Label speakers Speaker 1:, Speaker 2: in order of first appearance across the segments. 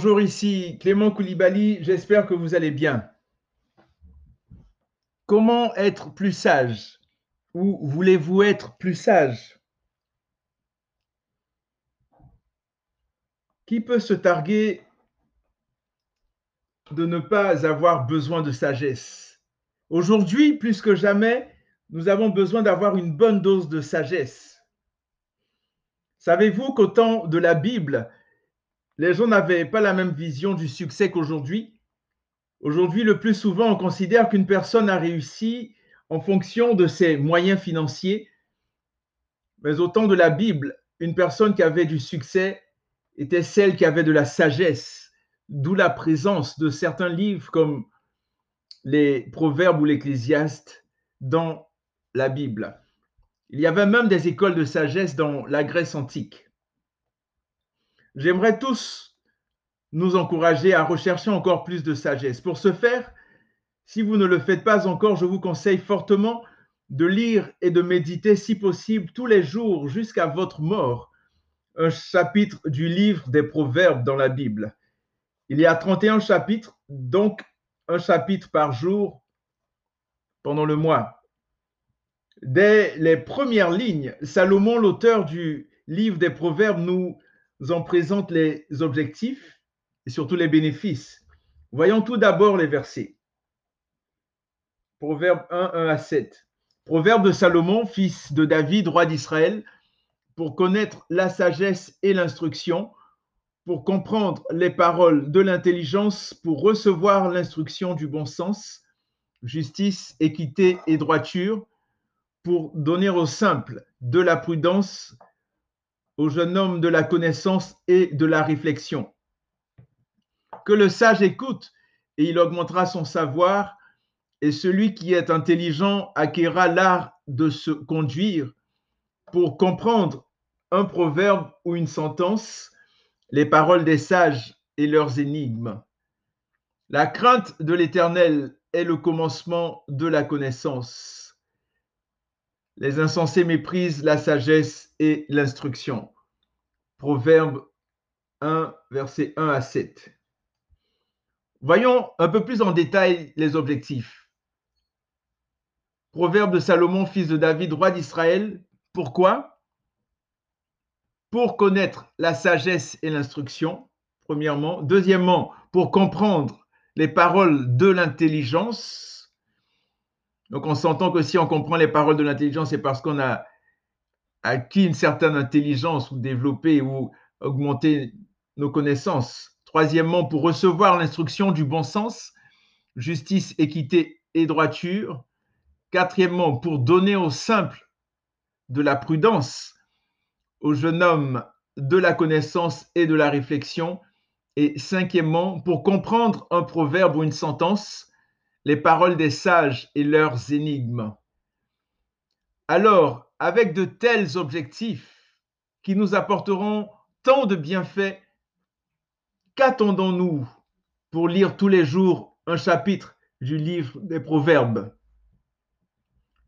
Speaker 1: Bonjour, ici Clément Koulibaly, j'espère que vous allez bien. Comment être plus sage? Ou voulez-vous être plus sage? Qui peut se targuer de ne pas avoir besoin de sagesse? Aujourd'hui, plus que jamais, nous avons besoin d'avoir une bonne dose de sagesse. Savez-vous qu'au temps de la Bible, les gens n'avaient pas la même vision du succès qu'aujourd'hui. Aujourd'hui, le plus souvent, on considère qu'une personne a réussi en fonction de ses moyens financiers. Mais au temps de la Bible, une personne qui avait du succès était celle qui avait de la sagesse, d'où la présence de certains livres comme les Proverbes ou l'Ecclésiaste dans la Bible. Il y avait même des écoles de sagesse dans la Grèce antique. J'aimerais tous nous encourager à rechercher encore plus de sagesse. Pour ce faire, si vous ne le faites pas encore, je vous conseille fortement de lire et de méditer, si possible, tous les jours jusqu'à votre mort, un chapitre du livre des Proverbes dans la Bible. Il y a 31 chapitres, donc un chapitre par jour pendant le mois. Dès les premières lignes, Salomon, l'auteur du livre des Proverbes, nous en présente les objectifs et surtout les bénéfices. Voyons tout d'abord les versets. Proverbe 1, 1 à 7. Proverbe de Salomon, fils de David, roi d'Israël, pour connaître la sagesse et l'instruction, pour comprendre les paroles de l'intelligence, pour recevoir l'instruction du bon sens, justice, équité et droiture, pour donner aux simples de la prudence, au jeune homme de la connaissance et de la réflexion. Que le sage écoute et il augmentera son savoir, et celui qui est intelligent acquérera l'art de se conduire pour comprendre un proverbe ou une sentence, les paroles des sages et leurs énigmes. La crainte de l'Éternel est le commencement de la connaissance. Les insensés méprisent la sagesse et l'instruction. Proverbe 1, versets 1 à 7. Voyons un peu plus en détail les objectifs. Proverbe de Salomon, fils de David, roi d'Israël. Pourquoi? Pour connaître la sagesse et l'instruction, premièrement. Deuxièmement, pour comprendre les paroles de l'intelligence, donc on s'entend que si on comprend les paroles de l'intelligence, c'est parce qu'on a acquis une certaine intelligence ou développé ou augmenté nos connaissances. Troisièmement, pour recevoir l'instruction du bon sens, justice, équité et droiture. Quatrièmement, pour donner aux simples de la prudence, aux jeunes hommes de la connaissance et de la réflexion. Et cinquièmement, pour comprendre un proverbe ou une sentence, les paroles des sages et leurs énigmes. Alors, avec de tels objectifs qui nous apporteront tant de bienfaits, qu'attendons-nous pour lire tous les jours un chapitre du livre des Proverbes?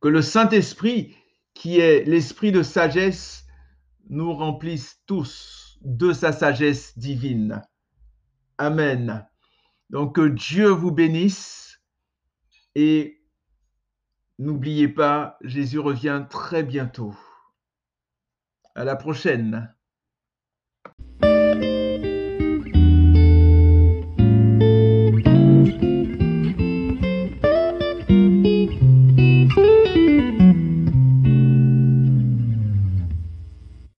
Speaker 1: Que le Saint-Esprit, qui est l'esprit de sagesse, nous remplisse tous de sa sagesse divine. Amen. Donc que Dieu vous bénisse et n'oubliez pas, Jésus revient très bientôt. À la prochaine.